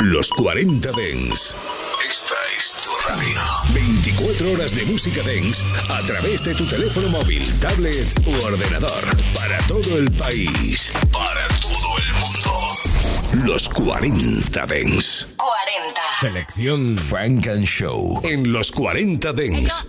Los 40 Dens. Esta es tu radio. 24 horas de música Dens a través de tu teléfono móvil, tablet u ordenador. Para todo el país. Para todo el mundo. Los 40 Dens. 40. Selección Frank and Show. En los 40 Dens.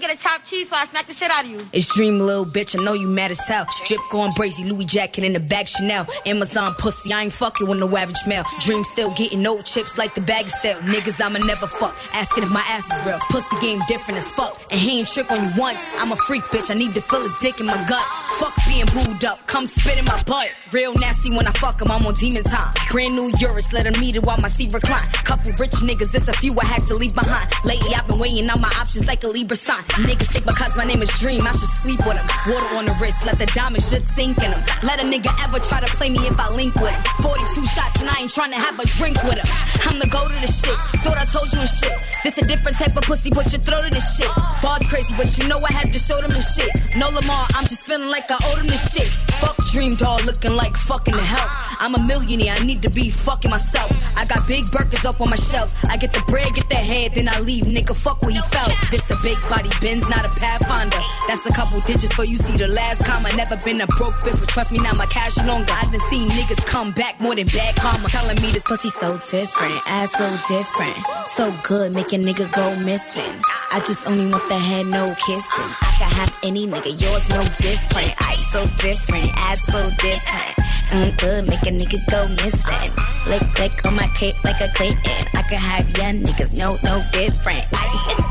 Me get a chopped cheese so I smack the shit out of you. It's Dream, little bitch. I know you mad as hell. Drip going brazy, Louis jacket in the bag, Chanel. Amazon pussy, I ain't fucking with no average male. Dream still getting no chips like the bag is still. Niggas, I'ma never fuck. Asking if my ass is real. Pussy game different as fuck. And he ain't trick on you once. I'm a freak, bitch. I need to feel his dick in my gut. Fuck being booed up. Come spit in my butt. Real nasty when I fuck him. I'm on demon time. Brand new Urus, let him meet it while my seat recline. Couple rich niggas, it's a few I had to leave behind. Lately, I've been weighing out my options like a Libra sign. Niggas think because my name is Dream, I should sleep with him. Water on the wrist, let the diamonds just sink in him. Let a nigga ever try to play me if I link with him. 42 shots and I ain't trying to have a drink with him. I'm the go to the shit. Thought I told you and shit. This a different type of pussy, put your throat in the shit. Bars crazy, but you know I had to show them and shit. No Lamar, I'm just feeling like I owe them the shit. Fuck Dream Doll, looking like fucking the help. I'm a millionaire, I need to be fucking myself. I got big burgers up on my shelves. I get the bread, get the head, then I leave. Nigga, fuck what he felt. This a big body Benz, not a Pathfinder. That's a couple digits for you see the last comma. Never been a broke bitch, but trust me now my cash longer. I done seen niggas come back more than bad karma. Telling me this pussy so different, ass so different, so good, make a nigga go missing. I just only want the head, no kissing. I can have any nigga, yours no different. I so different, ass so different. Mm, good, make a nigga go missing. Lick, lick on my cape like a Clayton. I can have young niggas, no, no different.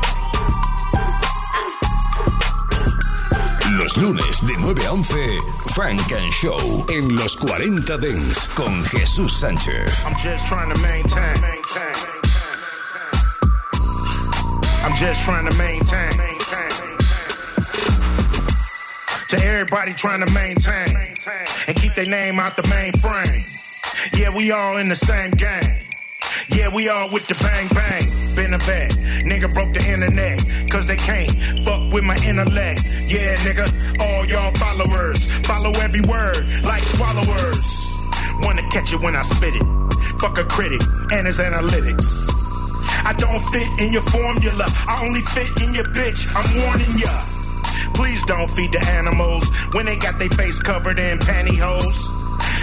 Los lunes de 9 a 11, Funk and Show en los 40 Dance con Jesús Sánchez. I'm just trying to maintain. I'm just trying to maintain. To everybody trying to maintain and keep their name out the main frame. Yeah, we all in the same game. Yeah, we all with the bang bang. Been a vet. Nigga broke the internet. Cause they can't fuck with my intellect. Yeah, nigga, all y'all followers. Follow every word like swallowers. Wanna catch it when I spit it. Fuck a critic and his analytics. I don't fit in your formula. I only fit in your bitch. I'm warning ya. Please don't feed the animals when they got their face covered in pantyhose.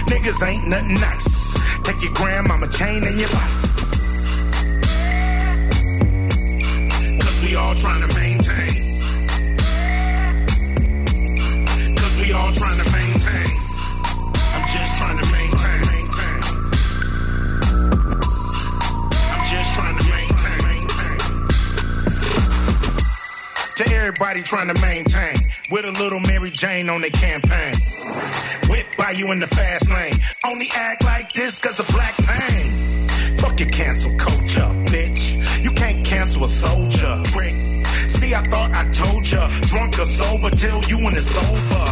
Niggas ain't nothing nice. Take your grandmama chain and your body. All trying to maintain. Cause we all trying to maintain. I'm just trying to maintain. I'm just trying to maintain. To everybody trying to maintain. With a little Mary Jane on their campaign. Whip by you in the fast lane. Only act like this cause of black pain. Fuck your cancel culture, bitch. Cancel a soldier. Rick. See, I thought I told ya. Drunk or sober till you when it's over.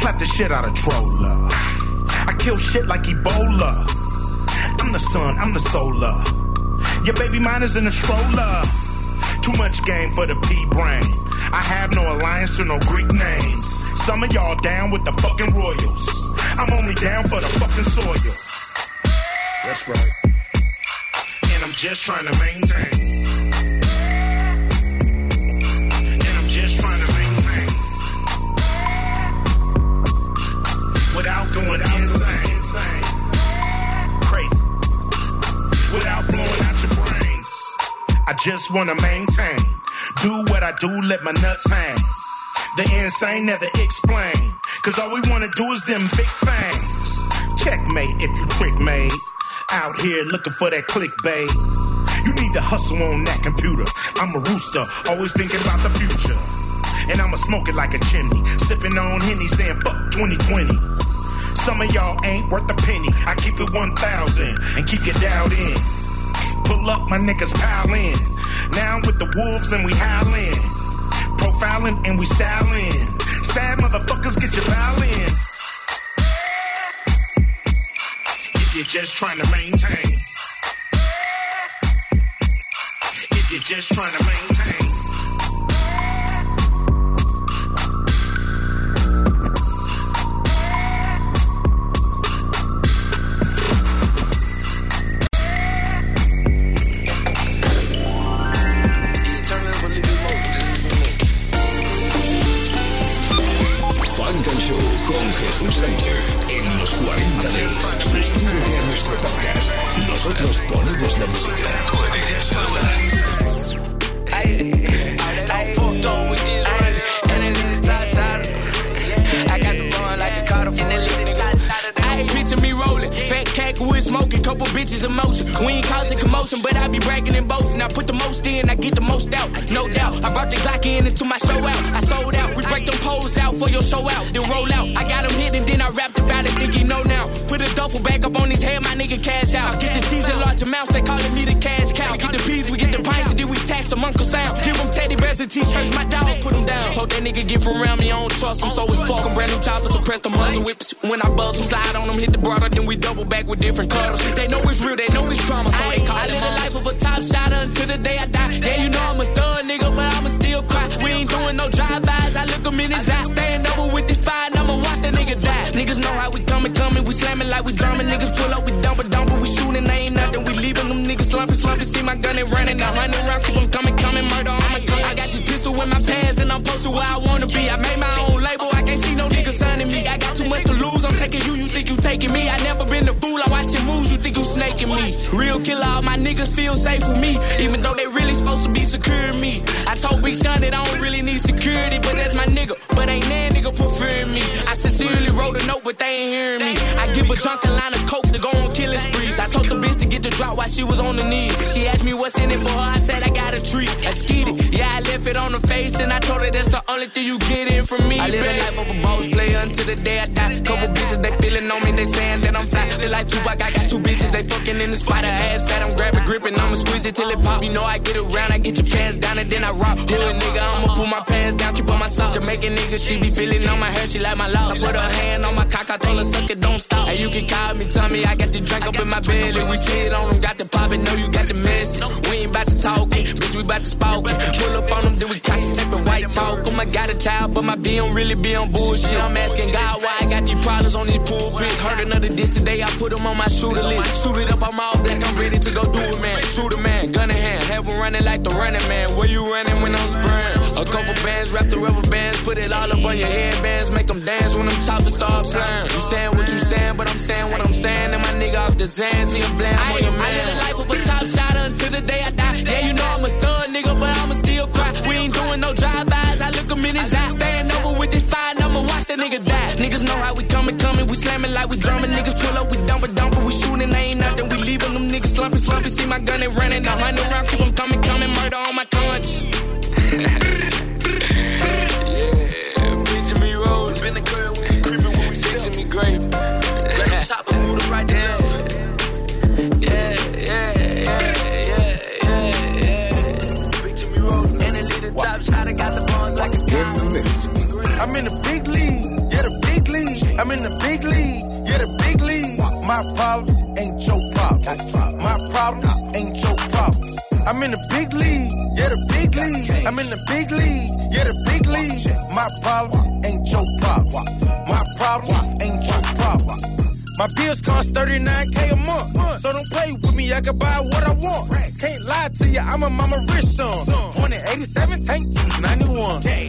Slap the shit out of Troller. I kill shit like Ebola. I'm the sun, I'm the solar. Your baby mine is in the stroller. Too much game for the P brain. I have no alliance to no Greek names. Some of y'all down with the fucking royals. I'm only down for the fucking soil. That's right. I'm just trying to maintain. And I'm just trying to maintain. Without going insane. Crazy. Without blowing out your brains. I just wanna maintain. Do what I do, let my nuts hang. The insane never explain. Cause all we wanna do is them big fangs. Checkmate if you trick made. Out here looking for that clickbait. You need to hustle on that computer. I'm a rooster, always thinking about the future. And I'ma smoke it like a chimney. Sipping on Henny saying fuck 2020. Some of y'all ain't worth a penny. I keep it 1,000 and keep you dialed in. Pull up, my niggas pile in. Now I'm with the wolves and we howling. Profiling and we styling. Sad motherfuckers get your violin. you're just trying to maintain. If you're just trying to maintain. con Jesús Sánchez en los 40 de Ponemos la música. Picture me rolling, fat cack wood smoking, couple bitches in motion. We ain't causing commotion, but I be bragging and boasting. I put the most in, I get the most out, no doubt. I brought the Glock in into my show out. I sold out, for your show out, then roll out. I got him hit and then I rapped about it, think he know now. Put a duffel bag up on his head, my nigga cash out. I Get the cheese in large amounts, they calling me the cash cow. We get the peas, we get the pints, and then we tax them Uncle Sam. Give them teddy bears and t-shirts, my dog put them down. Told that nigga get from around me, I don't trust him, so it's fuck him. Brand new choppers, so press the muzzle whips. When I buzz them, slide on them, hit the broader, then we double back with different cuddles. They know it's real, they know it's drama, so they call I live the life of a top shot until the day I die. Yeah, you know I'm a thug nigga, but I'ma still cry. We ain't doing no drive-bys, I look him in his eye. Die. Niggas know how we coming, coming, we slamming like we drumming. Niggas pull up, we dump it, dump it, we shooting, they ain't nothing. We leaving them niggas slumping, slumping. See my gun and running, a hundred round, keep them coming, coming, murder on my gun. I got this pistol in my pants, and I'm posted where I wanna be. I made my own label, I can't see no niggas signing me. I got too much to lose, I'm taking you, you think you taking me. I never been a fool, I watch your moves, you think you snaking me. Real killer, all my niggas feel safe with me, even though they really supposed to be securing me. I told Big Sean that I don't really need security, but that's my nigga. But ain't that nigga preferring me. But they ain't hearing me. I give a drunk a line of coke to go on drop while she was on the knees. She asked me what's in it for her, I said I got a treat. I skied it, yeah, I left it on the face, and I told her that's the only thing you get in from me. I live a life of a boss player until the day I die. Couple bitches, they feeling on me, they saying that I'm fly. Feel like Tupac, I got two bitches, they fucking in the spot. Her ass fat, I'm grabbing, gripping, I'ma squeeze it till it pop. You know I get around, I get your pants down, and then I rock. Hood nigga, I'ma pull my pants down, keep on my socks. Jamaican nigga, she be feeling on my hair, she like my locks. I put her hand on my cock, I told her suck it, don't stop. And you can call me, tell me I got the drink up in my belly. We slid on got the pop it, know you got the message. We ain't about to talk it, bitch, we about to spout. Pull up on them, then we concentrate with white talk. Oh my god, a child, but my B don't really be on bullshit. I'm asking God why I got these problems on these pulpits. Heard another diss today, I put them on my shooter list. it up, I'm all black, I'm ready to go do it, man. Shoot a man, gun in hand, have them running like the running man. Where you running when I'm spraying? A couple bands, wrap the rubber bands, put it all up on your headbands, make them dance when them choppers start playing. You saying what you saying, but I'm saying what I'm saying, and my nigga off the tan, see him bland on your man. I live the life of a top shot until the day I die. Yeah, you know I'm a thug nigga, but I'ma still cry. We ain't doing no drive-bys, I look him in his eye. Stand over with this fire, I'ma watch that nigga die. Niggas know how we coming, coming, we slamming like we drumming. Niggas pull up, we dump it, dump it, we shooting, they ain't nothing. We leaving them niggas slumping, slumping. See my gun, they running, a hundred round, keep them coming, coming, murder on my I'm in the big league, yeah, the big league. I'm in the big league, yeah, the big league. My problems ain't your problems. My problems ain't your problems. My bills cost 39k a month. So don't play with me, I can buy what I want. Can't lie to you, I'm a mama rich son. Born in 87, tank use 91.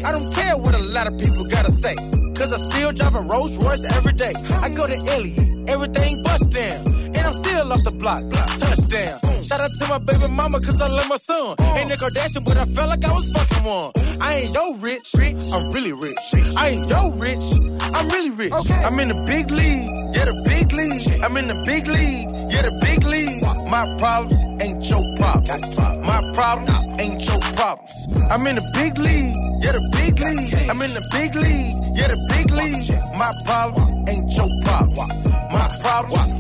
I don't care what a lot of people gotta say. Cause I still drive a Rolls Royce every day. I go to Elliot, everything bust down. And I'm still off the block, touchdown. Shout out to my baby mama, cause I love my son. Ain't a Kardashian, but I felt like I was fucking one. I ain't yo rich, rich, I'm really rich. I ain't yo rich, I'm really rich. I'm in the big league, yeah, the big league. I'm in the big league, yeah, the big league. My problems ain't your problems. My problems ain't your problems. I'm in the big league, yeah, the big league. I'm in the big league, yeah, the big league. My problems ain't your problems. My problems.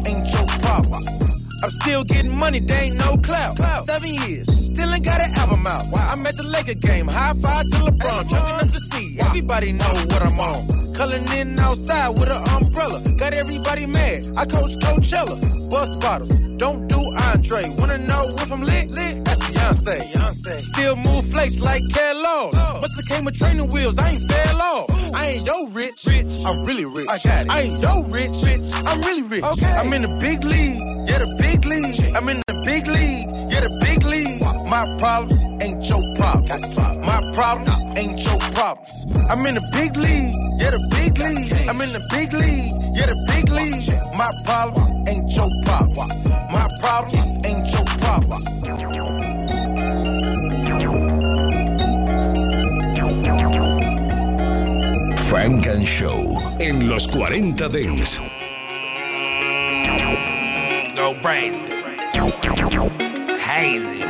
I'm still getting money, they ain't no clout. Seven years, still ain't got an album out. I'm at the Laker game, high five to LeBron, chucking up the sea. Everybody know what I'm on. Culling in outside with an umbrella, got everybody mad. I coach Coachella, bust bottles, don't do Andre. Wanna know if I'm lit? Lit? That's Beyonce. Still move flakes like Kellogg. Musta came with training wheels, I ain't fell off. I ain't yo rich, rich. I'm really rich. I got it. I ain't yo rich, rich. I'm really rich. I'm in the big league, yeah, the big league. I'm in the big league, yeah, the big league. My problems ain't your problems. My problems ain't your problems. I'm in the big league, yeah, the big league. I'm in the big league, yeah, the big league. My problems ain't your problems. My problems ain't your Frank and Show en los 40 Dents. Go crazy. Hazy.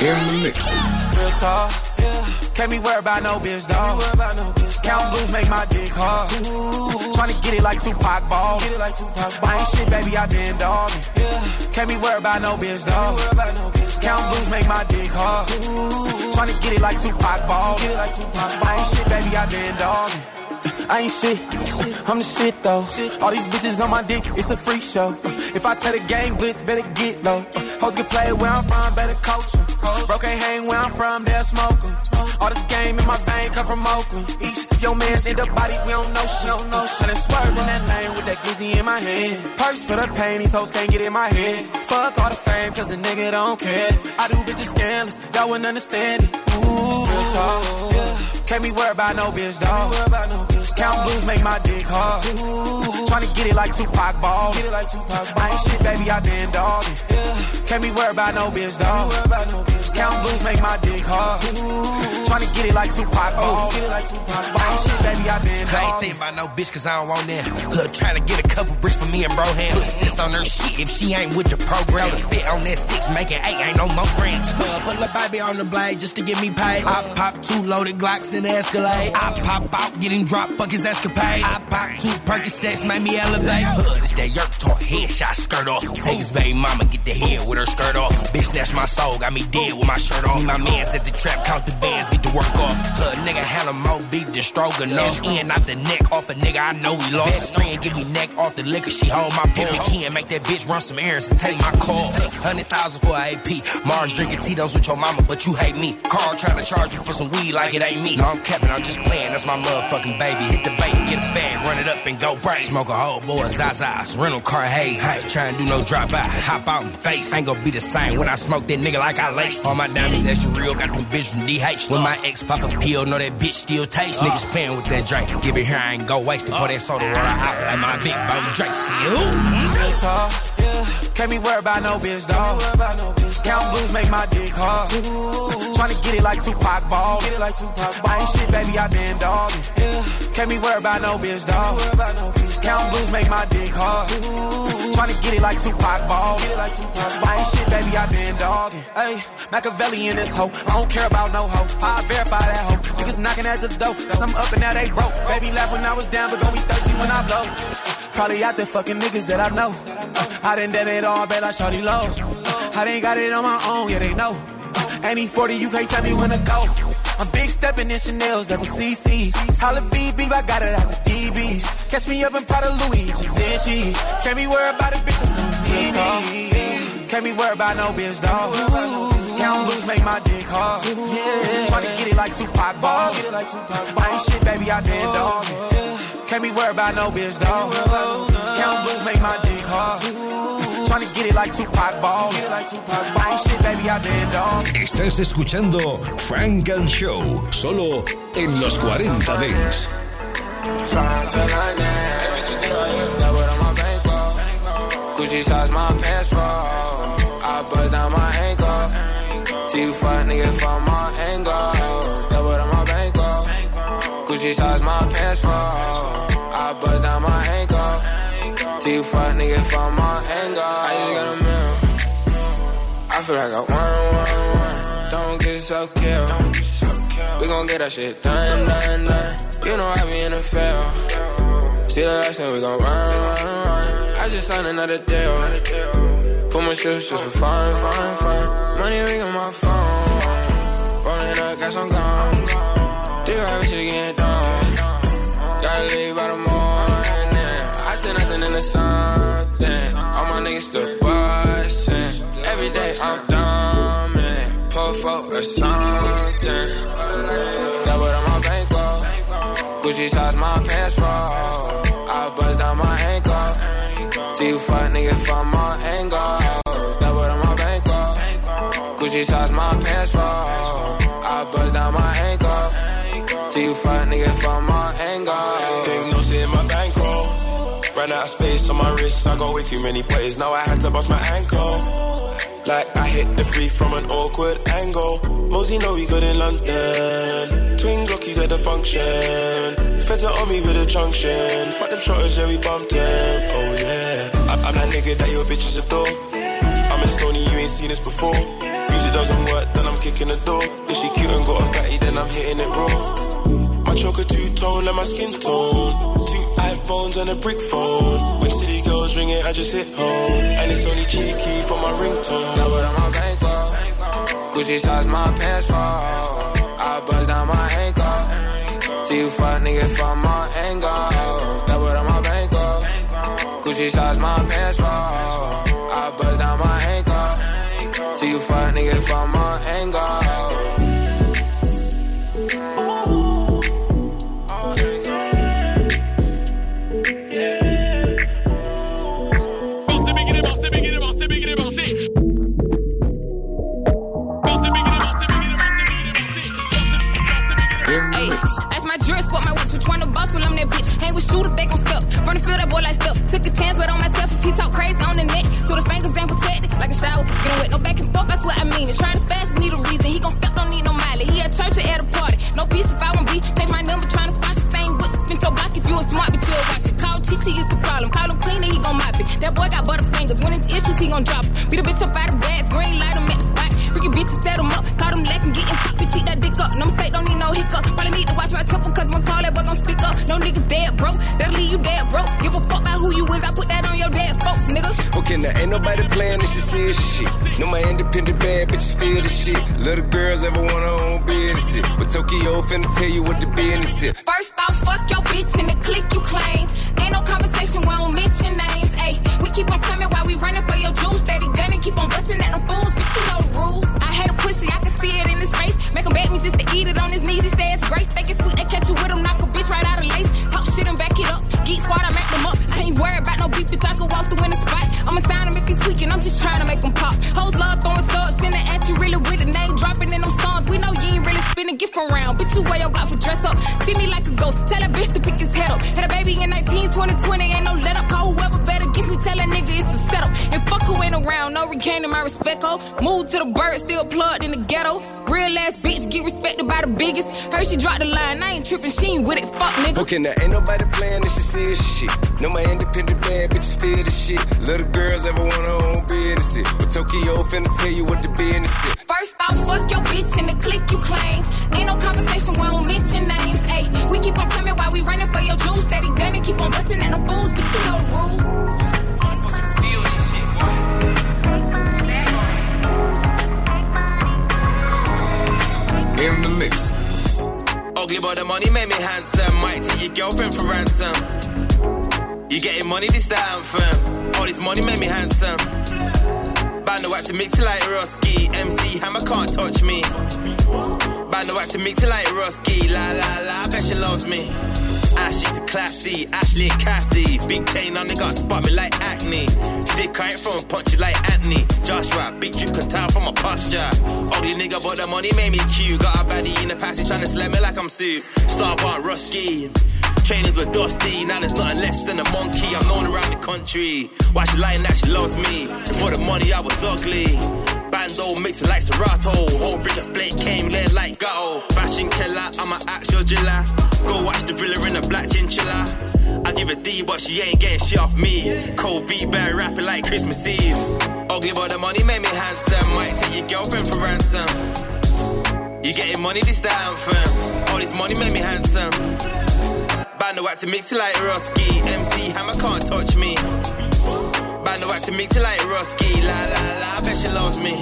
In the mix. Real talk. Yeah. Can't be worried about no bitch, dog. Count blues make my dick hard. Tryna get it like Tupac ball. Get it like Tupac ball. I ain't shit, baby, I been dogging. Yeah. Can't be worried about no bitch, dog. Count blues make my dick hard. Tryna get it like Tupac ball. Get it like Tupac ball. I ain't shit, baby, I been dogging. I ain't shit, I'm the shit though. All these bitches on my dick, it's a freak show. If I tell the gang blitz, better get low. Hoes get played where I'm from, better coach em. Bro can't hang where I'm from, they'll smoke em. All this game in my vein come from Oakland. East, your man's in the body, we don't know shit, don't know shit. And swerve in that lane with that glizzy in my hand. Purse for the pain, these hoes can't get in my head. Fuck all the fame, cause a nigga don't care. I do bitches scandalous, y'all wouldn't understand it. Ooh, real talk, yeah. Can't be worried about no bitch, dog. Count blues make my dick hard. Tryna get it like Tupac ball. Get it like Tupac ball. I ain't shit, baby, I been dogging. Yeah. Can't be worried about no bitch, dog. Count blues make my dick hard. Tryna get it like Tupac oh. ball. Get it like Tupac. I ain't shit, baby, I been I ain't thinking about no bitch cause I don't want that. Hood trying to get a couple bricks for me and bro. Put sis on her shit if she ain't with the program. The fit on that six, make it eight, ain't no more grams. Put a baby on the blade just to get me paid. I pop two loaded Glocks in the Escalade. I pop out, getting dropped, fuck his escapade. I pop two Percocets, make me elevate. Hood is that yerk talk, headshot, skirt off. Take his baby mama, get the head with her skirt off. Bitch, snatch my soul, got me dead with my shirt off. Me, my mans at the trap, count the bands, get the work off. Hood nigga handle more beat than Stroganoff. In out the neck off a nigga, I know he lost. Best friend give me neck off the liquor, she hold my pimp key and make that bitch run some errands and take my call. Hundred thousand for a AP. Mars drinking Tito's with your mama, but you hate me. Carl trying to charge me for some weed like it ain't me. No, I'm capping, I'm just playing. That's my motherfucking baby. Hit the bait, get a bag, run it up and go break. Smoke a whole boy, Zaza's, rental car haze. I ain't trying to do no drop by, hop out and face. Ain't gonna be the same when I smoke that nigga like I laced. All my diamonds extra real, got them bitch from DH. When my ex pop a pill, know that bitch still taste. Uh. Niggas playing with that drink. Give it here, I ain't go waste it. Pour that soda water out like my big boy Drake. See you. Real talk, yeah. Can't be worried about no bitch, dog. Count blues make my dick hard. Tryna get it like Tupac ball. Get it like Tupac ball. I ain't shit, baby, I been dogging. Yeah. Can't be worried about no bitch, dog. Count blues make my dick hard. Tryna get it like Tupac ball. Like Tupac ball. I ain't shit, baby, I been dogging. Hey, Machiavelli in this hoe. I don't care about no hoe. I verify that hoe. Niggas knocking at the door. Cause I'm up and now they broke. Baby laugh when I was down, but gon' be thirsty when I blow. Probably out there fucking niggas that I know. I done done it all, bet I shawty low. I done got it on my own, yeah, they know. Ain't 40, you can't tell me when to go. I'm big stepping in Chanel's, double CC's. Holla BB, I got it out the DBs. Catch me up in Prada Louis, Givenchy. Can't be worried about a bitch that's gon' need me. Can't be worried about no bitch, dog. Count blues make my dick hard. Yeah. Tryna get it like Tupac ball. Get it like Tupac ball. I ain't shit, baby, I been dogging. Can't be worried about no bitch, dog. Count blues make my dick hard. Tryna get it like Tupac ball. Get it like Tupac ball. I ain't shit, baby, I been dogging. Estás escuchando Frank and Show, solo en los 40 Dents. Gucci size my pants roll. I bust down my ankle. See you fuck nigga from my angle. On my bankroll. Gucci size my pants roll. I bust down my ankle. See you fuck nigga from my angle. I just got a meal. I feel like I won, won, won. Don't get so killed. We gon' get that shit done, done, done. You know I be in the field. See the last thing we gon' run, run, run. I just signed another deal. Put my shoes just for fun, fun, fun. Money ring on my phone. Rolling up, got some gum. Think I shit getting done. Gotta leave by the said nothing in the something. All my niggas still bustin'. Every day I'm dumb. Pull for or something. What on my bankroll. Gucci size my pants roll. I bust down my ankle. See you fuck nigga from my angle. What on my bankroll. Gucci size my pants roll. I bust down my ankle. See you fuck nigga from my angle. Ran out of space on my wrist, I go way too many plays. Now I had to bust my ankle. Like I hit the free from an awkward angle. Mosey know we good in London. Twin Glockies at the function. Feds are on me with a junction. Fuck them shotters, yeah, we bumped. Oh yeah. I, am that nigga that your bitches adore. I'm a stony, you ain't seen this before. Music doesn't work, then I'm kicking the door. If she cute and got a fatty, then I'm hitting it raw. My choker two tone like my skin tone. Two iPhones and a brick phone. When city girls ring it, I just hit home. And it's only cheeky for my ringtone. Now what on my bankroll? Gucci size my pants fall. I buzz down my ankle. See you fuck nigga from my angle. That what on my bankroll? Gucci size my pants fall. I buzz down my ankle. See you fuck nigga from my angle. Took a chance, but on myself. If he talk crazy on the net, to the fingers ain't protected. Like a shower, get wet, no back and forth, that's what I mean. And trying to spaz, need a reason. He gon' step, don't need no mileage. He at church or at a party. No peace if I won't be. Change my number, trying to squash the same whip. Spin your block if you a smart, but you'll watch it. Call Chichi is the problem. Call him clean and he gon' mop it. That boy got butterfingers. When it's issues, he gon' drop it. Beat a bitch up out of ain't nobody playing this shit, shit. No, my independent bad bitches feel the shit. Little girls ever her own business shit. But Tokyo finna tell you what the business is. First off, fuck your bitch in the click you claim. Ain't no conversation, we don't mention names. Ayy, we keep on coming while we Bitch, you wear your block for dress up. See me like a ghost, tell that bitch to pick his head up. Had a baby in 19, 2020, ain't no let up. Call whoever better against me, tell that nigga it's a setup. And fuck who ain't around, no regaining my respect, oh. Move to the bird, still plugged in the ghetto. Real ass bitch, the biggest. Heard she dropped the line, I ain't tripping, she ain't with it, fuck nigga. Okay, now ain't nobody playing this shit shit. No, my independent bad bitches feel the shit. Little girls ever want her own business shit. But Tokyo finna tell you what the business is. First off, fuck your bitch in the click you claim. Ain't no conversation, we don't mention names. In the mix. Ugly but the money made me handsome. Might take your girlfriend for ransom. You getting money, this the anthem. All this money made me handsome. Band the to mix it like Rusky. MC Hammer can't touch me. Band the to mix it like Rusky. La la la, I bet she loves me. Ashley to classy, Ashley and Cassie. Big chain on, they got spot me like acne. Stick ain't from punches like Anthony. Joshua, big drip can tell from my posture. Ugly nigga, but the money made me cute. Got a baddie in the passage trying to slam me like I'm suit. Star one. Trainers were dusty, now there's nothing less than a monkey. I'm known around the country. Why she lying that she loves me? Before the money, I was ugly. Bando mixing like Serato. Whole brick of flake came lit like Gatto. Fashion killer, I'm an actual jiller. Go watch the thriller in a black chinchilla. I give a D, but she ain't getting shit off me. Cold beat bear rapping like Christmas Eve. Oh, ugly, but the money made me handsome. Might take your girlfriend for ransom. You getting money, this the anthem. All this money made me handsome. Band the wax to mix it like Rusky. MC Hammer can't touch me. Band the wax to mix it like Rusky. La la la, I bet she loves me.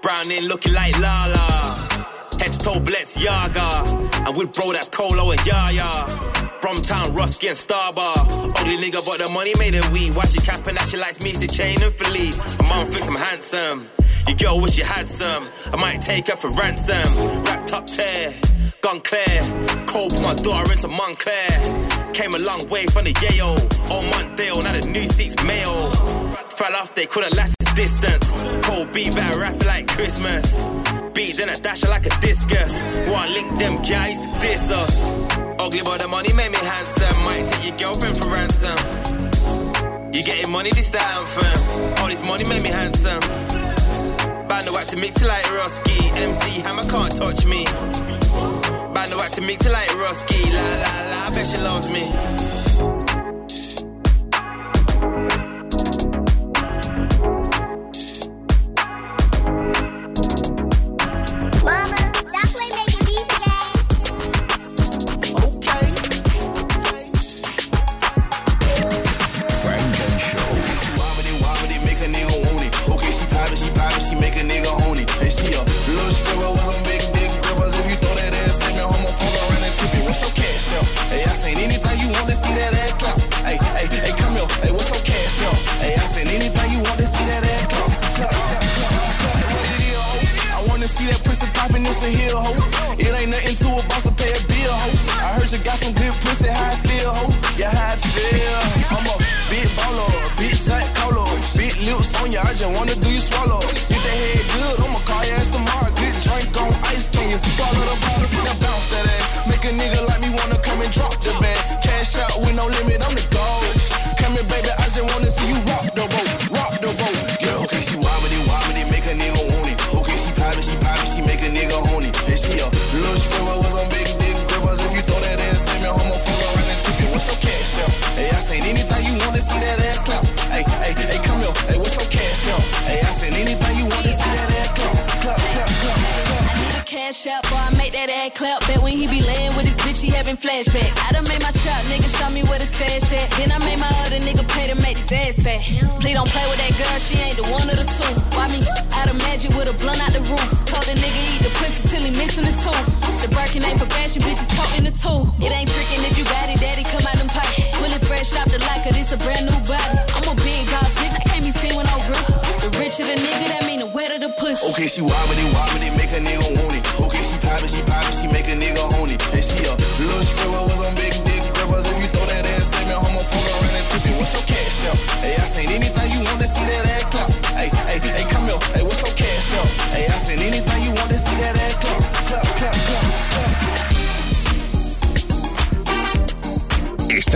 Browning looking like Lala. Head to toe Yaga. And with bro that's Colo and Yaya. Bromtown, Rusky and Starbar. Only nigga, but the money made it weed. Why she capping that she likes me to chain and Philippe. My mom thinks I'm handsome. Your girl wish she had some. I might take her for ransom. Wrapped up tear, gun clear. Cold my daughter into Montclair. Came a long way from the Yale. Old Montdale, now the new seats Mayo. Fell off, they couldn't last the distance. Cold beat back rap like Christmas. Beat then I dash like a discus. Wanna link them guys to diss us. Ugly but the money made me handsome. Might take your girlfriend for ransom. You getting money, this the anthem. All this money made me handsome. Band the wax to mix it like Roski. MC Hammer can't touch me. Band the wax to mix it like Roski. La la la, I bet she loves me.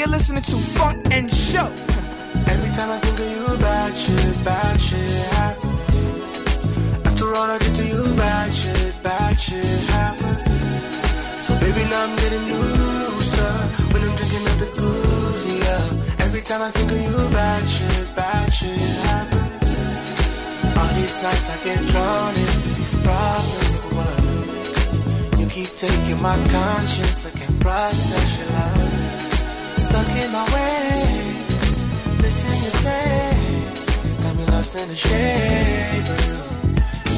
You're listening to Funk and Show. Every time I think of you, bad shit, bad shit happens. After all I did to you, bad shit, bad shit happens. So baby, now I'm getting looser when I'm drinking up the goose, yeah. Every time I think of you, bad shit, bad shit happens. All these nights I get drawn into these problems? You keep taking my conscience, I can't process your love. Stuck in my way, missing your taste. Got me lost in the shade.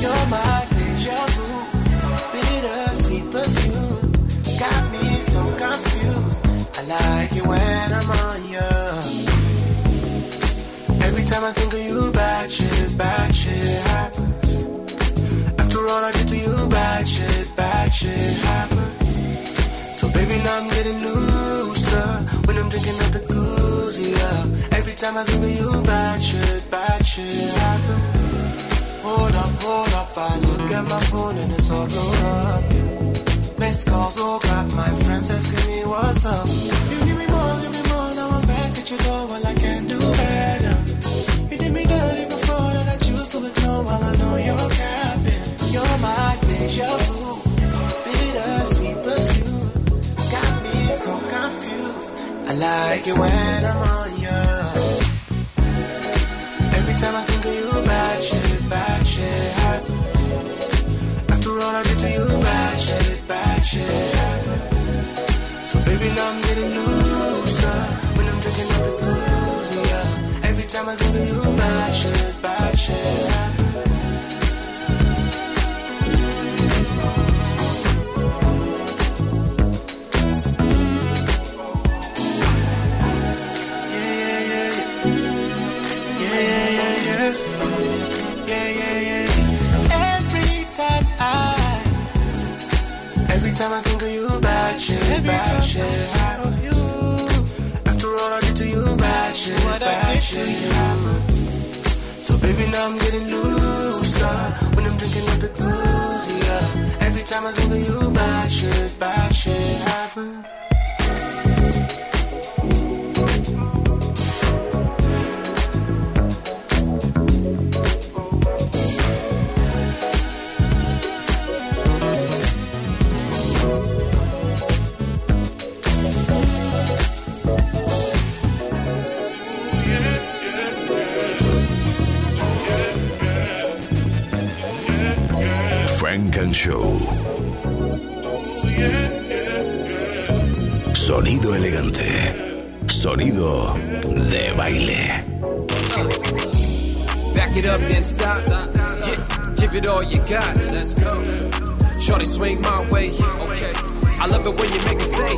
You're my deja vu, bitter sweet perfume. Got me so confused. I like it when I'm on you. Every time I think of you, bad shit, bad shit happens. After all I did to you, bad shit, bad shit happens. So baby, now I'm getting looser when I'm drinking up the goose, yeah. Every time I think of you, bad shit, bad shit happens. Hold up, hold up, I look at my phone and it's all blown up. Missed calls, oh God, my friends asking me what's up. You give me more, give me more, now I'm back at your door, well I can't do better. You did me dirty before that I choose to ignore while I know I like it when I'm on you. Every time I think of you, bad shit, bad shit happens. After all I did to you, bad shit, bad shit happens. So baby, now I'm getting looser when I'm drinking up the booze, yeah. Every time I think of you, Yeah, yeah, yeah. Every time I, every time I think of you, bad shit, bad shit happen. you. After all I did to you, bad shit, bad shit happen. So baby, now I'm getting looser when I'm drinking up the booze, yeah. Every time I think of you, bad shit, bad shit happen. Funk and Show. Sonido elegante. Sonido de baile. Back it up, then stop. Give, give it all you got. Let's go. Shorty swing my way. Okay. I love it when you make me say,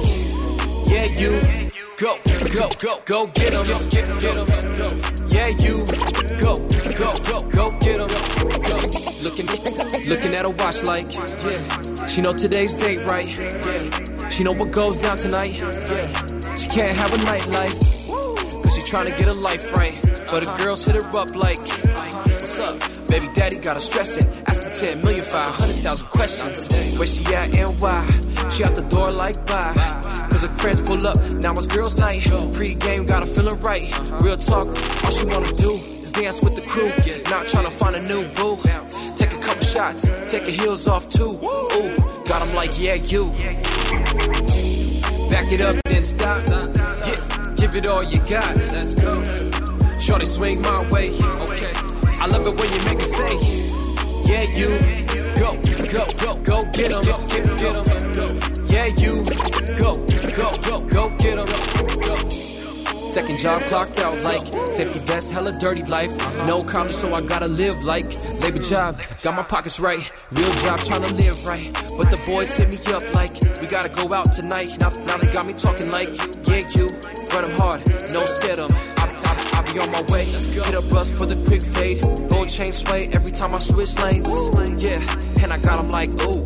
Yeah, you. Go, go, go, go get him. Get, get him. Yeah, you. Go, go, go, go get him. Go. Looking, looking at her watch like, yeah. She know today's date right. Yeah. She know what goes down tonight. Yeah. She can't have a nightlife. Cause she trying to get her life right. But the girls hit her up like, what's up? Baby daddy got her stressing. Asking 10 million, 500,000 questions. Where she at and why? She out the door like bye. Cause her friends pull up, now it's girls' night. Pre-game got her feeling right. Real talk, all she wanna do is dance with the crew. Not trying to find a new boo. Take a couple shots, take her heels off too. Ooh, got him like, yeah, you. Back it up, then stop. Give, give it all you got. Let's go. Shorty swing my way. Okay. I love it when you make me say, Yeah, you. Go, go, go, go get him. Get, get him. Yeah, you. Go, go, go, go get him. Go. Second job clocked out like safety vest, hella dirty life. No college, so I gotta live like labor job. Got my pockets right, real job trying to live right. But the boys hit me up like we gotta go out tonight. Now, now they got me talking like yeah, you run run 'em hard, no scared 'em. I, I, I be on my way. Hit a bus for the quick fade. Gold chain sway every time I switch lanes. Yeah, and I got 'em like ooh,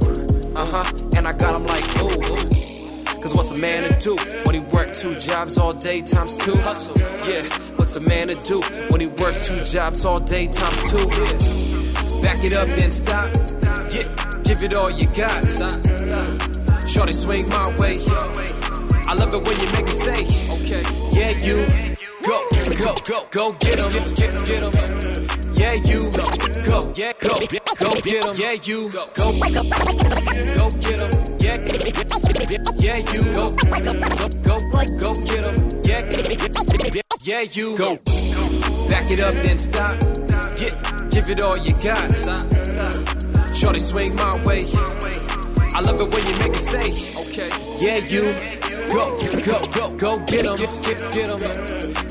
uh huh, I got 'em like ooh. Cause what's a man to do when he work two jobs all day times two? Hustle, yeah. What's a man to do when he work two jobs all day times two? Yeah. Back it up then stop. Yeah, give it all you got. Shorty swing my way. I love it when you make me say, okay, yeah, you. Go, go, go, go get him, get, get, get him. Yeah, you go, go, yeah, go, go get him. Yeah, you go, go, go get him. Yeah, yeah, you go, go, go, go get him. Yeah, yeah, you go. Back it up, then stop. Get, give it all you got. Shorty swing my way. I love it when you make me say, okay, yeah, you go, go, go, go get him, get, get, get him.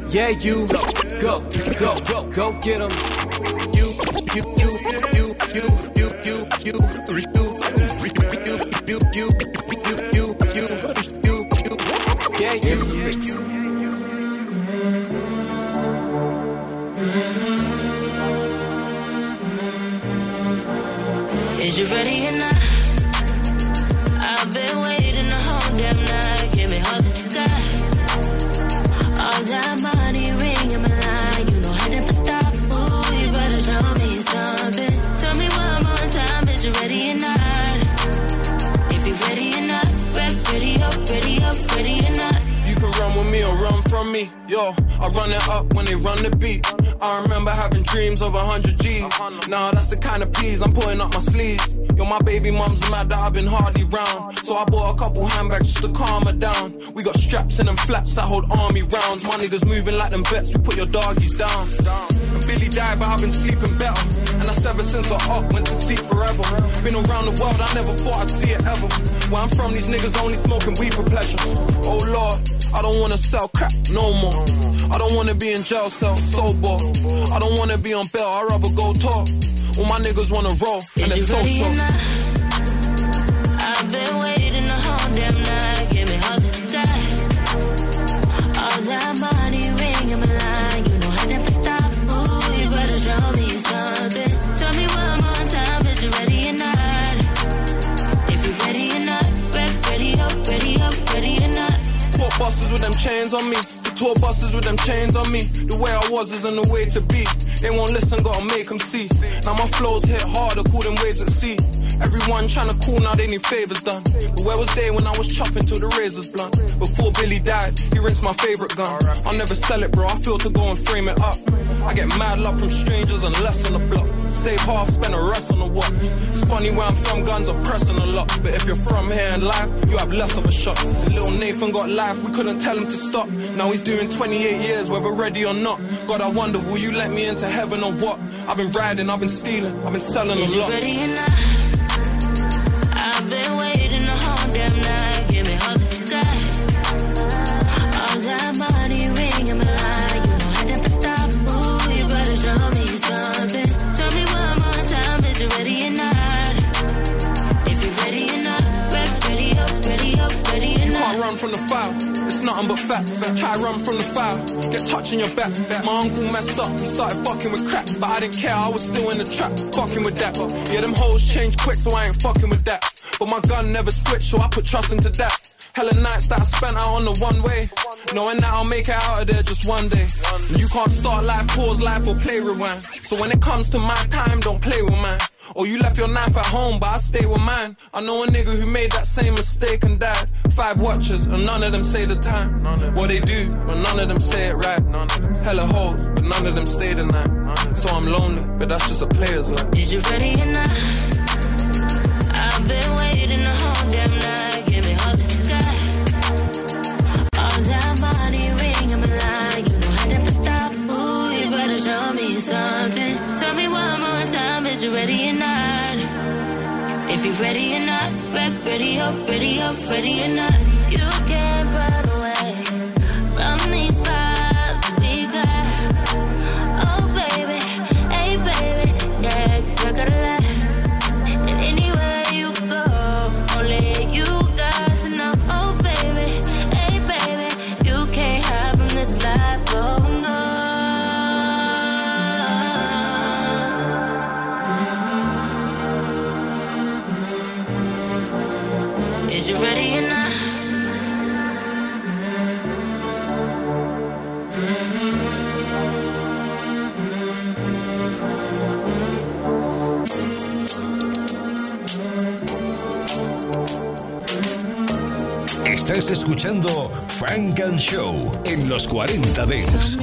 Yeah, you go, go, go, go, go get him. Is you ready not? Yo, I run it up when they run the beat. I remember having dreams of 100 G's. Nah, that's the kind of peas I'm putting up my sleeve. Yo, my baby mom's mad that I've been hardly round. So I bought a couple handbags just to calm her down. We got straps in them flaps that hold army rounds. My niggas moving like them vets, we put your doggies down. And Billy died, but I've been sleeping better. And that's ever since I up, went to sleep forever. Been around the world, I never thought I'd see it ever. Where I'm from, these niggas only smoking weed for pleasure. Oh lord, I don't wanna sell crap no more. I don't wanna be in jail cell sober. I don't wanna be on bail, I'd rather go talk. All my niggas wanna roll, and Is it's so short. Chains on me. The tour buses with them chains on me. The way I was isn't the way to be. They won't listen, gotta make them see. Now my flows hit harder, cool them waves at sea. Everyone tryna cool, now they need favors done. But where was they when I was chopping till the razors blunt? Before Billy died, he rinsed my favorite gun. I'll never sell it, bro. I feel to go and frame it up. I get mad love from strangers and less on the block. Save half, spend the rest on the watch. It's funny where I'm from, guns are pressing a lot. But if you're from here in life, you have less of a shot. Little Nathan got life, we couldn't tell him to stop. Now he's doing 28 years, whether ready or not. God, I wonder, will you let me into heaven or what? I've been riding, I've been stealing, I've been selling Is a lot. Nothing but facts. Try run from the fire. Get touching your back. My uncle messed up. He started fucking with crack. But I didn't care. I was still in the trap. Fucking with that. Yeah, them hoes change quick, so I ain't fucking with that. But my gun never switched, so I put trust into that. Hella nights that I spent out on the one way. Knowing that I'll make it out of there just one day. You can't start life, pause life, or play rewind. So when it comes to my time, don't play with mine. Or you left your knife at home, but I stay with mine. I know a nigga who made that same mistake and died. Five watchers, and none of them say the time. What they do, but none of them say it right. Hella hoes, but none of them stay the night. So I'm lonely, but that's just a player's life. Is you ready or not? Ready or not, ready up, ready up, ready or not. You can't Estás escuchando Frank and Show en los 40 Dents.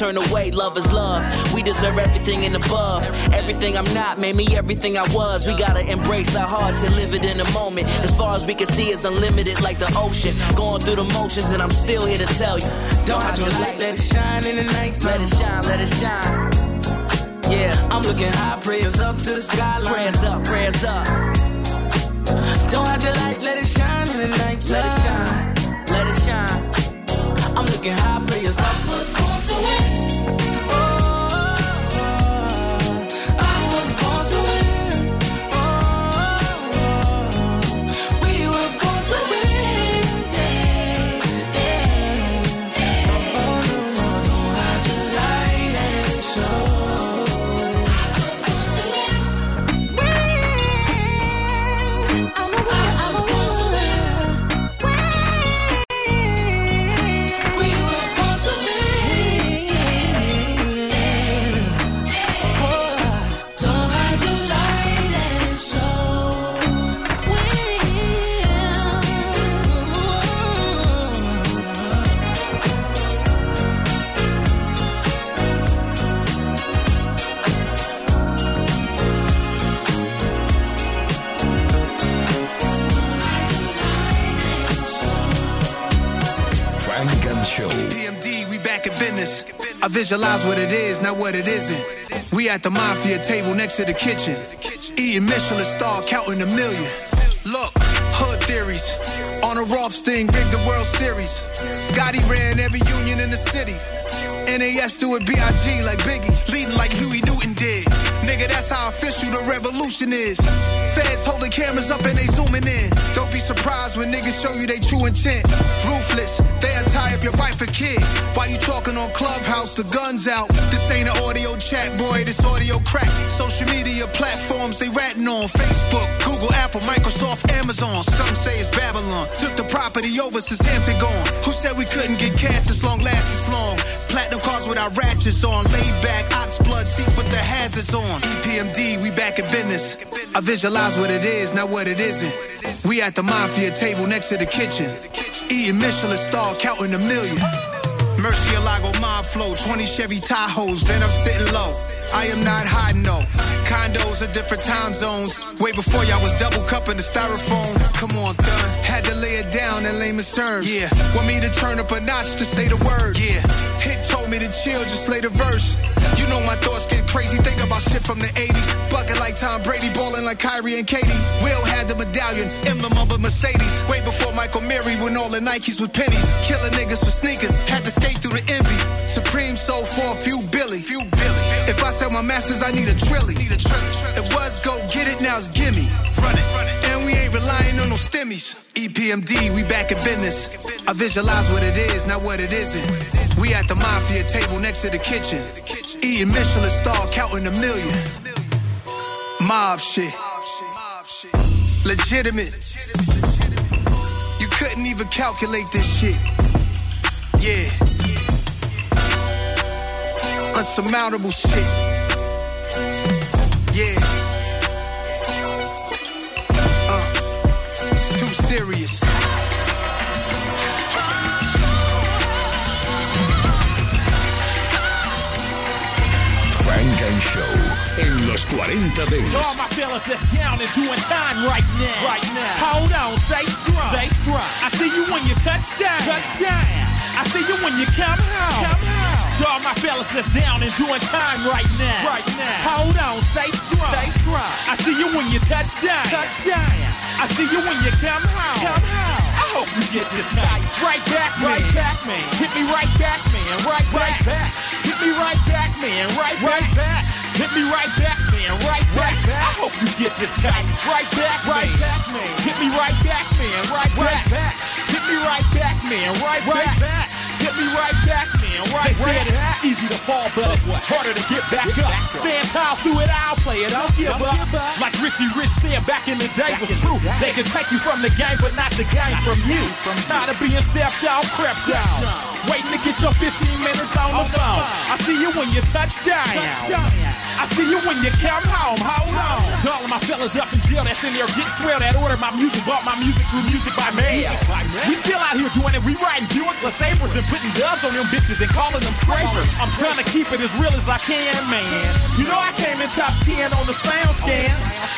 turn away. Love is love. We deserve everything and above. Everything I'm not made me everything I was. We gotta embrace our hearts and live it in the moment. As far as we can see, it's unlimited like the ocean. Going through the motions, and I'm still here to tell you. Don't hide your light, let it shine in the night. Let it shine, let it shine. Yeah. I'm looking high, prayers up to the skyline. Prayers up, prayers up. Don't hide your light, let it shine in the night. Let it shine, let it shine. I'm looking high, prayers I was born to win. visualize what it is, not what it isn't. We at the mafia table next to the kitchen. Eating Michelin star, counting a million. Look, hood theories. On a Rothstein, rigged the World Series. Gotti ran every union in the city. NAS do it BIG like Biggie, leading like Huey Newton did. Nigga, that's how official the revolution is. Feds holding cameras up and they zooming in. Don't be surprised when niggas show you they true intent. Ruthless, they'll tie up your wife and kid. Why you talking on Clubhouse, the guns out. This ain't an audio chat, boy, this audio crack. Social media platforms they ratting on. Facebook, Google, Apple, Microsoft, Amazon. Some say it's Babylon. Took the property over since Hampton gone. Who said we couldn't get cash as long, last this long? Platinum cars with our ratchets on. Laid back, ox blood seats with the hazards on. EPMD, we back in business. I visualize what it is, not what it isn't. We at the mafia table next to the kitchen. Eating Michelin star, counting a million. Murcielago mob flow, 20 Chevy Tahoes, then I'm sitting low. I am not hiding no. Condos are different time zones. Way before y'all was double cupping the styrofoam. Come on, thun. Had to lay it down in layman's terms. Yeah. Want me to turn up a notch to say the word. Yeah. Hit told me to chill, just lay the verse. You know my thoughts get crazy, think about shit from the 80s. Bucket like Tom Brady, balling like Kyrie and KD. Will had the medallion, emblem of a Mercedes. Way before Michael Mary, when all the Nikes with pennies. Killing niggas for sneakers, had to skate through the envy. Supreme soul for a few Billy. Few Billy. My masters, I need a trilly. Need a trilly. It was go get it, now it's gimme. Run it. And we ain't relying on no stimmies. EPMD, we back in business. I visualize what it is, not what it isn't. We at the mafia table next to the kitchen. Eating Michelin star, counting a million. Mob shit. Legitimate. You couldn't even calculate this shit. Yeah. Unsurmountable shit. Yeah. Uh, it's too serious. Funk and Show en los 40 To all my fellas that's down and doing time right now. Right now. Hold on, stay strong. Stay strong. I see you when you touch down. Touch down. I see you when you come home. Come home. To all my fellas that's down and doing time right now. Right now. Hold on, I see you when you touch down. Touch down. I see you when you come home. Come home. I hope you get this night. Right back, man. Right back, man. Hit me right back, man. Right back. Right back. Hit me right back, man. Right back. Right back. Hit me right back, man. Right back. I hope you get this kite. Right back, right back, man. Hit me right back, man. Right back. Hit me right back, man. Right back. Hit me right back, man. Right back. Easy to fall, but it's harder to get back up. Stand tall through it, I'll play it. Don't give up. Like Richie Rich said back in the day was true. They can take you from the game, but not the game from you. From Tired of being stepped on, crept down. Waiting to get your 15 minutes on the phone. I see you when you touch down. I see you when you come home. Hold on. To all of my fellas up in jail that's in there getting swell that order my music, bought my music through music by mail. We still out here doing it. We riding Buick LeSabres and putting dubs on them bitches and calling them scrapers. I'm trying to keep it as real as I can, man. You know I came in top 10 on the sound scan.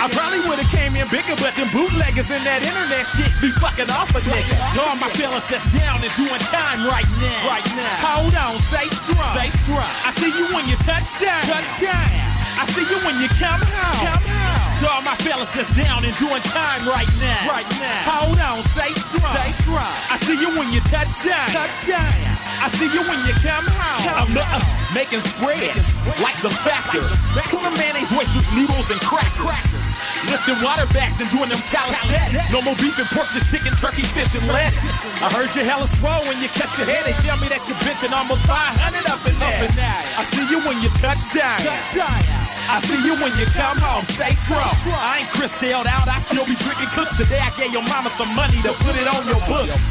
I probably would have came in bigger, but them bootleggers and that internet shit be fucking off a nigga. To all my fellas that's down and doing time right now. Right now. Hold on, stay strong. Stay strong. I see you when you touch down. Touch down. I see you when you come home. Come home. To all my fellas that's down and doing time right now. Right now. Hold on, stay strong. Stay strong. I see you when you touch down. Touch down. I see you when you come home. I'm uh, making spreads like some factors. Pulling mayonnaise, oysters, noodles, and crackers. Lifting water bags and doing them calisthenics. No more beef and pork, just chicken, turkey, fish, and lettuce. I heard you hella swole when you cut your head. They tell me that you're benching almost 500 up in there. I see you when you touch down. I see you when you come home. Stay strong. I ain't Christelled out. I still be drinking cooks. Today I gave your mama some money to put it on your books.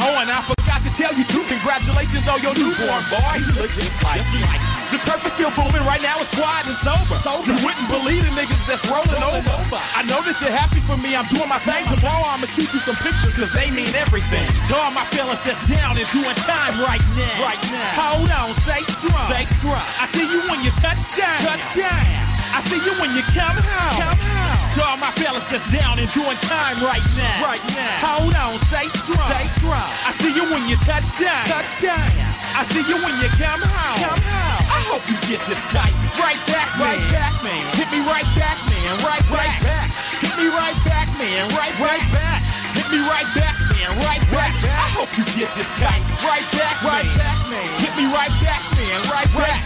Oh, and I forgot to tell you too. Congratulations on your newborn boy. He looks just like you. The turf is still booming right now. It's quiet and sober. You wouldn't believe the niggas that's rolling over. I know that you're happy for me. I'm doing my thing. Tomorrow I'ma shoot you some pictures cause they mean everything. To all my fellas that's down and doing time right now. Right now. Hold on, stay strong. Stay strong. I see you when you touch down. Touch down. I see you when you come home. Come home. To all my fellas that's down and doing time right now. Right now. Hold on, stay strong. Stay strong. I see you when you touch down. Touch down. I see you when you come home. Come home. I hope you get this tight. Right back, man. Right back, man. Hit me right back, man. Right back. Hit me right back, man. Right right back. Hit me right back, man. Right back. I hope you get this tight. Right back, right back, man. Hit me right back, man. Right back.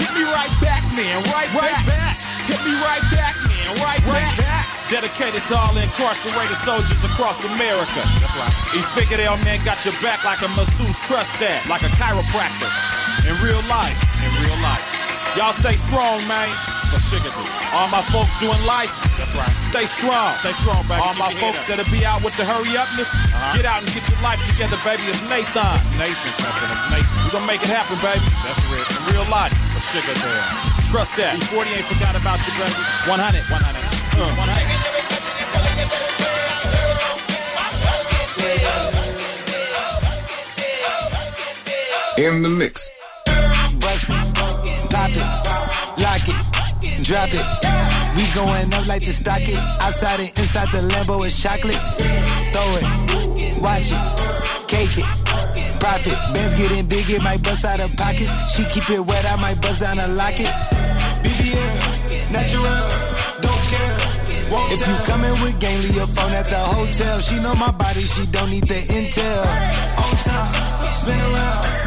Hit me right back, man. Right back. Hit me right back, man, right, right back. Dedicated to all incarcerated soldiers across America. That's right. E Figueroa, man, got your back like a masseuse trust that, like a chiropractor. In real life, in real life. Y'all stay strong, man. All my folks doing life. That's right. Stay strong. Stay strong, baby. All my folks that'll be out with the hurry upness, uh-huh. get out and get your life together, baby. It's Nathan. Nathan, Nathan. It's Nathan. We gonna make it happen, baby. That's real. In real life. For sugar there. Trust that. E40 ain't forgot about you, baby. 100, 100. Uh. 100. In the mix. Bust it, pop it, lock it, drop it. We going up like the stock it. Outside and inside the Lambo is chocolate. Throw it, watch it, cake it. Profit, bands getting bigger, might bust out of pockets. She keep it wet, I might bust down a locket. BBL, natural, don't care. If you coming with gang, leave your phone at the hotel. She know my body, she don't need the intel. On top, spin around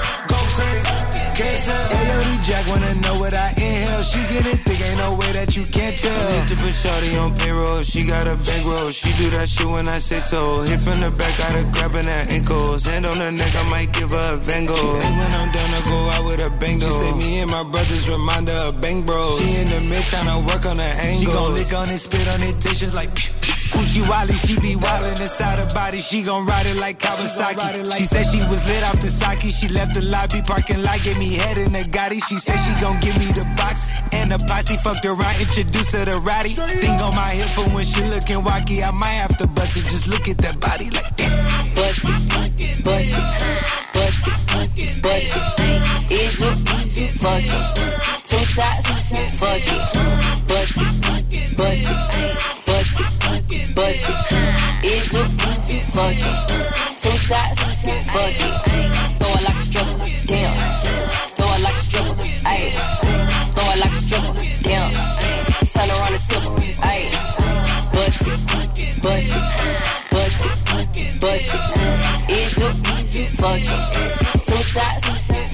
Ayo, Jack wanna know what I inhale. She getting thick, ain't no way that you can't tell. I need to put Shorty on payroll. She got a bankroll. She do that shit when I say so. Hit from the back, got her grabbing her ankles. Hand on her neck, I might give her a Van Gogh. And when I'm done, I go out with a bang She say me and my brothers remind her of bang bro. She in the mid tryna work on her angle. She gon' lick on it, spit on it, just like. Uchi Wally, she be wildin' inside her body. She gon' ride it like Kawasaki. She said she was lit off the sake. She left the lobby parking lot, gave me head in the Gotti. She said she gon' give me the box and the posse. Fucked around, introduced her to Roddy. Thing on my hip for when she looking wacky. I might have to bust it. Just look at that body like damn. Bust it, bust it, bust it, bust it. Is you fuck it? Two shots, fuck it, bust it, bust it, bust it bust it. Is you fuck it? Two shots, fuck it. Throw it like a stripper, fuck it? Two shots,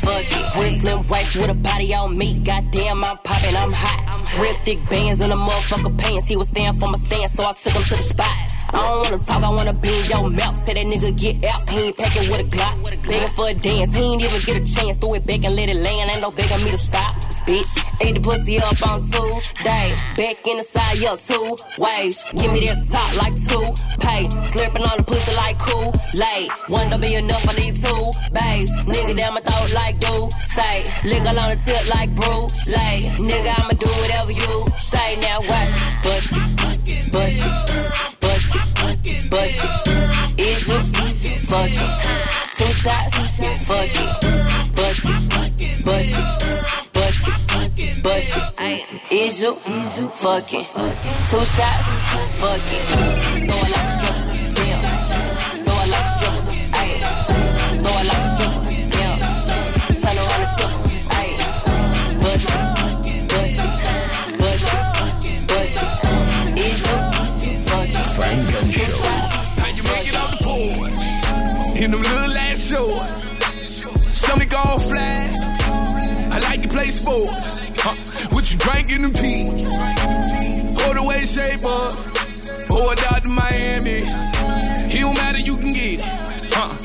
fuck it. Slim wife with a body on me. Goddamn, I'm popping, I'm hot. Real thick bands in the motherfucker pants. He was staying for my stance, so I took him to the spot. I don't wanna talk, I wanna be in your mouth. Say that nigga get out, he ain't packing with a Glock. Begging for a dance, he ain't even get a chance. Throw it back and let it land, ain't no begging me to stop. Bitch, ate the pussy up on Tuesday. Back in the side, up two ways. Give me that top like two pay. Slurping on the pussy like cool. Late, one don't be enough, I need two bays. Nigga down my throat like do say. Lick on the tip like Bruce. Late, nigga, I'ma do whatever you say. Now watch, bust it, bust it, bust it, it. Is you fuck it? Two shots, fuck it, bust it, bust it bust it, bust it. Is you fucking two shots? Fuck it. Throw a. play sports. Huh? What you drinking and pee? Hold away shapers. Or out to Miami. It don't matter, you can get it. Huh?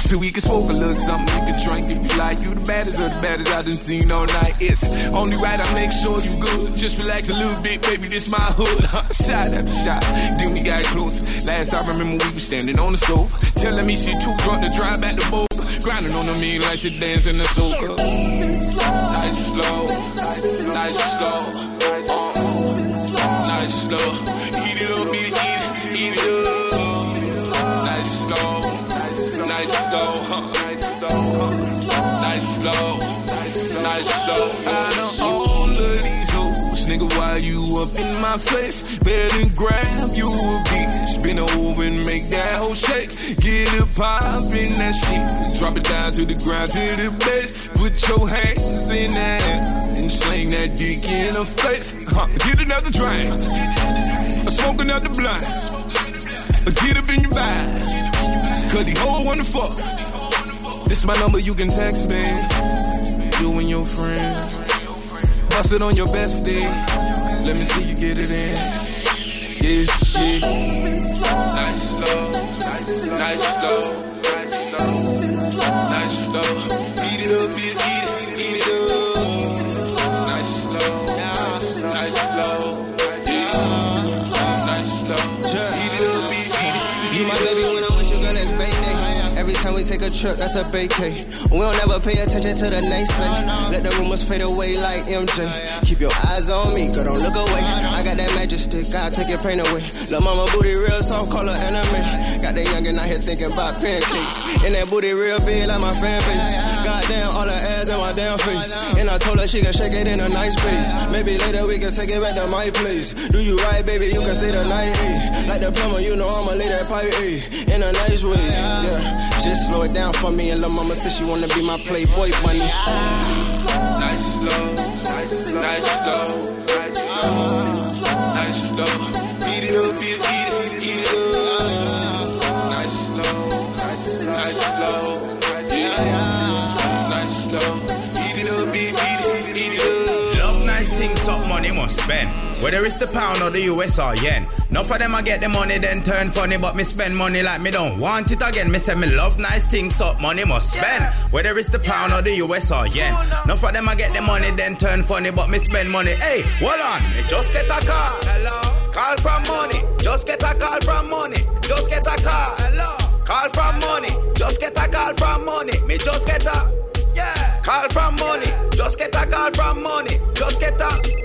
So we can smoke a little something, you can drink if you like. You the baddest of the baddest I done seen all night. It's only right I make sure you good. Just relax a little bit, baby, this my hood. shot after shot, then we got close. Last I remember we was standing on the sofa. Telling me she too drunk to drive back to boat. Grinding on the mean like she dancing the soca. Nice slow, nice slow, uh, nice slow. Eat it up, eat it, eat it up. Nice slow, nice slow, nice slow, nice slow. I know all of these hoes, nigga. Why you up in my face? Better grab you a beat, spin over and make that whole shake. Get it poppin' that shit, drop it down to the ground to the base. Put your hands in that and sling that dick in her face. Huh, get another drink, smoke another blunt. Get up in your vibe, cause the whole wanna fuck. This my number, you can text me. You and your friend. Bust it on your bestie Let me see you get it in. Yeah, yeah. Nice slow, nice slow, it up, it, beat it, up. Nice slow, nice slow, yeah. Nice slow. Beat it up, beat it. You my baby when I'm with you, girl, it's baby. Every time we take a trip, that's a vacay. We don't ever pay attention to the naysay. Let the rumors fade away like MJ. Keep your eyes on me, girl, don't look away. Got that magic stick, I'll take your pain away. Lil' mama booty real soft, call her enemy. Got that youngin' out here thinking about pancakes. And that booty real big like my fan base. Goddamn, all her ass in my damn face. And I told her she can shake it in a nice place. Maybe later we can take it back to my place. Do you right, baby? You can stay the night, eh? Like the plumber, you know I'ma lay that pipe, eh? In a nice way, yeah. Just slow it down for me. And lil' mama said she wanna be my playboy bunny. Nice slow, nice slow, nice slow. Beat it up, it, beat it, beat it up. Nice slow, nice slow. Nice slow. Love nice things, money must spend. Whether it's the pound or the US or yen. None for them I get the money then turn funny, but me spend money like me don't want it again. Me say me love nice things, up money must spend. Whether it's the pound or the US or yen. None for them I get the money then turn funny, but me spend money. Hey, hold on, me just get a call. Hello. Call from money, just get a call from money, just get a call. Hello. Call from money, just get a call from money, me just get a yeah. Call from money, just get a call from money, just get a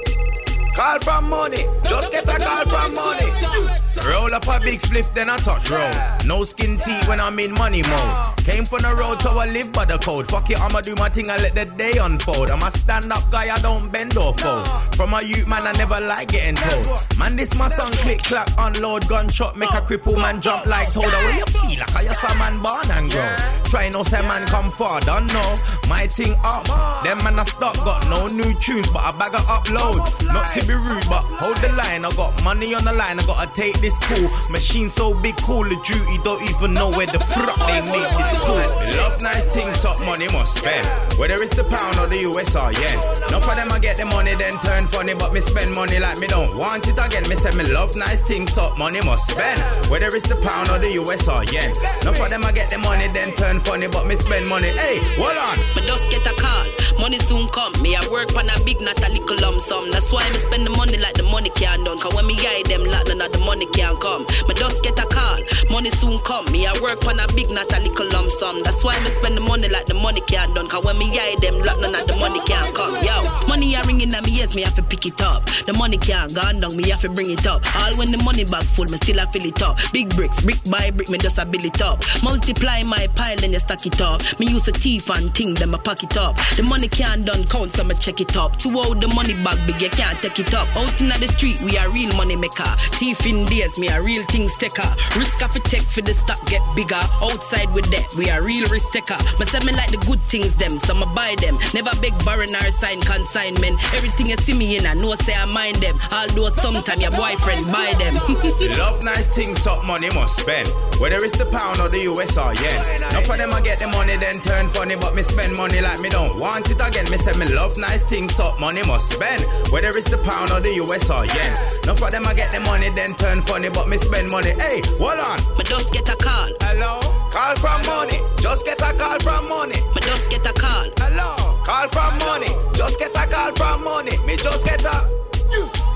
call from money, just get a call from money. Roll up a big spliff, then I touch roll. No skin teeth when I'm in money mode. Came from the road, so I live by the code. Fuck it, I'ma do my thing and let the day unfold. I'm a stand up guy, I don't bend or fold. From a youth man, I never like getting told. Man, this my song, click, clap, unload, gunshot, make a cripple man jump like told. Where you feel like I just a man born and grow. Try no say man come far, don't know. My thing up, them man I stop, got no new tunes, but I bag of uploads. Not to be rude, but hold the line. I got money on the line, I gotta take this cool. Machine so big, Call of Duty, don't even know where the fuck they make this cool. Love nice things, top money must spend. Whether it's the pound or the US or yen. None for them I get the money, then turn funny, but me spend money like me don't want it again. Me say me love nice things, top money must spend. Whether it's the pound or the US or yen. None for them I get the money, then turn funny, but me spend money. Hey, hold on. Me just get a call, money soon come. Me I work on a big, not a little lump sum. That's why me spend the money like the money can't done. Cause when me guide them lot, none of the money come. Me just get a call, money soon come. Me I work on a big, not a little lump sum. That's why me spend the money like the money can't done. Cause when me guide them lot, none of the money can't come. Yo, money a ringing at me yes, me have to pick it up. The money can't gone down, me have to bring it up. All when the money bag full, me still a fill it up. Big bricks, brick by brick, me just a build it up. Multiply my pile, and you stack it up. Me use a teeth and thing, then I pack it up. The money can't done count, so me check it up. To hold the money bag big, you can't take it up. Out in the street, we are real money maker. Thief in days, me a real things taker. Risk of a take for the stock get bigger. Outside with that, we are real risk taker. Me say me like the good things them, so me buy them. Never beg borrow nor sign consignment. Everything you see me in, I know say I mind them. Although sometime your boyfriend buy them. Love nice things, up money must spend. Whether it's the pound or the US or yen. None for them I get the money, then turn funny, but me spend money like me don't want it again. Me say me love nice things, up money must spend. Whether it's the pound or the US or yen. None for them I get the money, then turn funny, but me spend money. Hey, hold on. Me just get a call. Hello. Call from money. Just get a call from money. Me just get a call. Hello. Call from money. Just get a call from money. Me just get a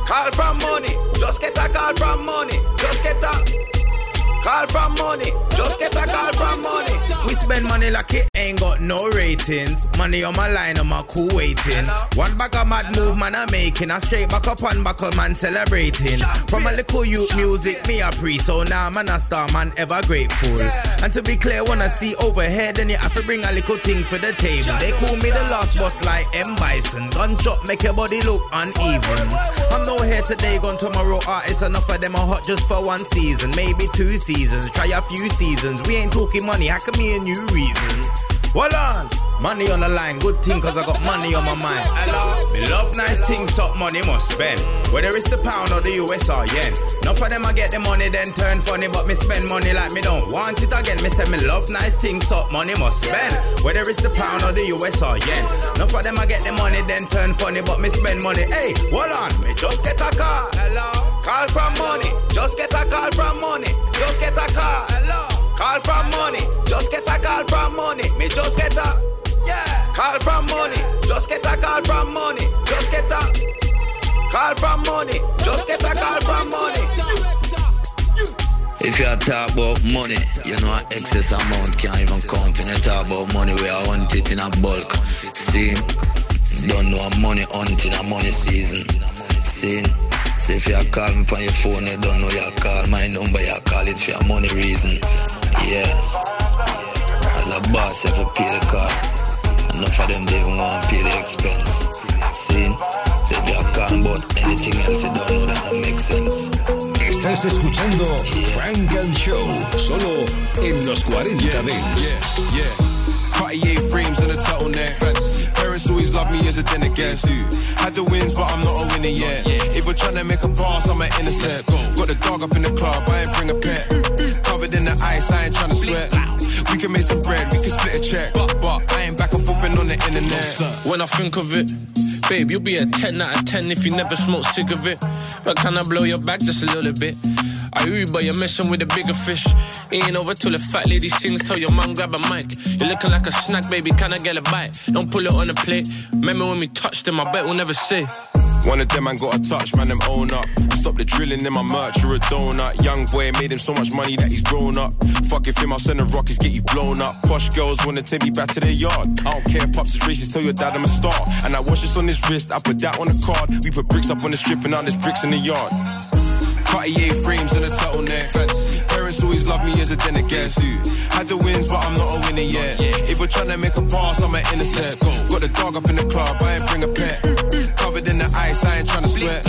call from money. Just get a call from money. Just get a call from money. Just get a call from money. We spend money like it ain't got no ratings. Money on my line, I'm a cool waiting. One bag of mad move, man, I'm making. A straight back up on buckle, man, celebrating. From a little youth music, me a pre. So now, man, I'm a star, man, ever grateful. And to be clear, when I see overhead, then you have to bring a little thing for the table. They call me the last boss like M. Bison. Gunshot make your body look uneven. I'm no here today, gone tomorrow. Artists, enough of them are hot just for one season, maybe two seasons. Try a few seasons. We ain't talking money, how come me a new reason? Hold on. Money on the line, good thing cause I got money on my mind. Hello? Me love nice things, up money must spend. Whether it's the pound or the US or yen. Not for them I get the money then turn funny, but me spend money like me don't want it again. Me say me love nice things, up money must spend. Whether it's the pound or the US or yen. Not for them I get the money then turn funny, but me spend money. Hey, hold on, me just get a car. Hello? Call from money, just get a call from money, just get a call. Hello? Call from money, just get a call from money, me just get a yeah. Call from money, just get a call from money, just get a call from money, just get a call from money. If you talk about money, you know excess amount can't even count. When you talk about money, we are want it in a bulk. See, don't know money hunting a money season. See, so if you call me on your phone, you don't know you call my number, you call it for your money reason. Yeah. As a boss, you have to pay the cost. Enough of them they even want to pay the expense. See? So if you're calling about anything else, you don't know that that makes sense. Estás escuchando Funk and Show, solo en los 40 yeah, Dance. Yeah, yeah. Cartier frames and a turtleneck. Fancy. Parents always love me as a dinner guest. Had the wins, but I'm not a winner yet. If we're trying to make a pass, I'm an innocent. Got the dog up in the club, I ain't bring a pet. Covered in the ice, I ain't trying to sweat. We can make some bread, we can split a check. But, but I ain't back and forth on the internet. When I think of it, babe, you'll be a 10 out of 10 if you never smoke cigarette. But can I blow your back just a little bit? I Uber, you're messing with a bigger fish. Ain't over till the fat lady sings. Tell your mom grab a mic. You're looking like a snack, baby. Can I get a bite? Don't pull it on the plate. Remember when we touched them? I bet we'll never say. One of them man got a touch, man, them own up. Stop the drilling in my merch, you're a donut. Young boy made him so much money that he's grown up. Fuck if him, I'll send the rockets, get you blown up. Posh girls wanna take me back to their yard. I don't care if pops is racist, tell your dad I'm a star. And I watch this on his wrist, I put that on the card. We put bricks up on the strip and now there's bricks in the yard. Cartier frames and a turtleneck. Fancy. Parents always love me as a dinner guest. Had the wins, but I'm not a winner yet. If we're trying to make a pass, I'm an innocent. Got the dog up in the club, I ain't bring a pet. Covered in the ice, I ain't trying to sweat.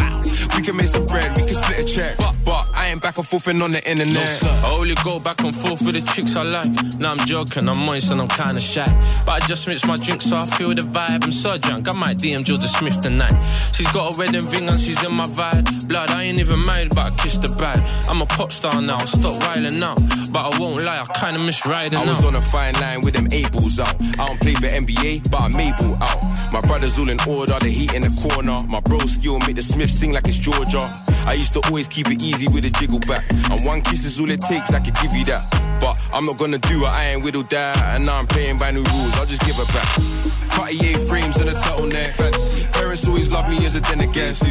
We can make some bread, we can split a check. But, but I ain't back and forth on the internet. I only go back and forth with the chicks I like. Now I'm joking, I'm moist and I'm kinda shy. But I just mix my drink so I feel the vibe. I'm so drunk, I might DM Georgia Smith tonight. She's got a wedding ring and she's in my vibe. Blood, I ain't even married, but I kissed the bride. I'm a pop star now, stop riling out. But I won't lie, I kinda miss riding I out. was on a fine line with them eight balls out. I don't play for NBA, but I'm able out. My brothers all in order, the heat in the corner. My bro skill make the Smith sing like it's Georgia. I used to always keep it easy with a jiggle back. And one kiss is all it takes, I could give you that. But I'm not gonna do it, I ain't whittled that. And now I'm playing by new rules, I'll just give her back. Cartier frames and a turtleneck. Fancy. Parents always love me as a dinner guest.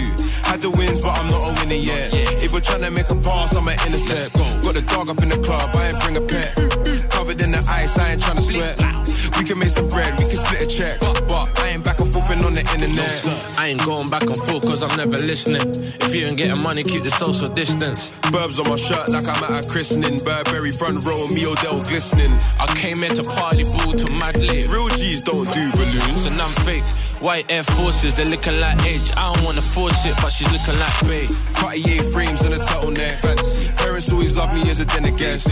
Had the wins, but I'm not a winner yet. If we're trying to make a pass, I'm an innocent. Got the dog up in the club, I ain't bring a pet. Covered in the ice, I ain't trying to sweat. We can make some bread, we can split a check. But I ain't back and on the internet. I ain't going back and forth cause I'm never listening. If you ain't getting money, keep the social distance. Burbs on my shirt like I'm at a christening. Burberry front row, me Odell glistening. I came here to party ball to mad lit. Real G's don't do balloons. And I'm fake. White Air Forces, they're looking like Edge. I don't wanna force it, but she's looking like Faye. Cartier frames and a turtleneck. Fancy. Parents always love me as a dinner guest.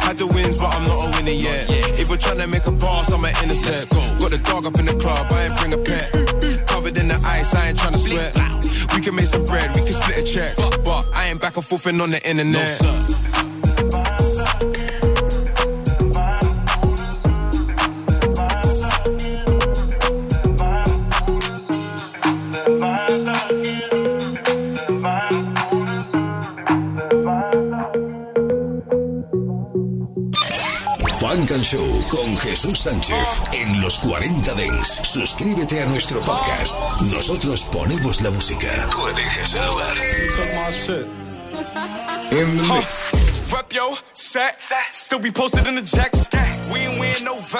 Had the wins, but I'm not a winner yet. If we're trying to make a pass, I'm an innocent. Got the dog up in the club, I ain't bring a pet. Covered in the ice, I ain't trying to sweat. We can make some bread, we can split a check. But, I ain't back and forth on the internet. Funk and Show con Jesús Sánchez en los 40 Dents. Suscríbete a nuestro podcast. Nosotros ponemos la música. Tú eliges el lugar. In the mix. Rep yo, set, still be posted in the jacks. We ain't wearing no vest.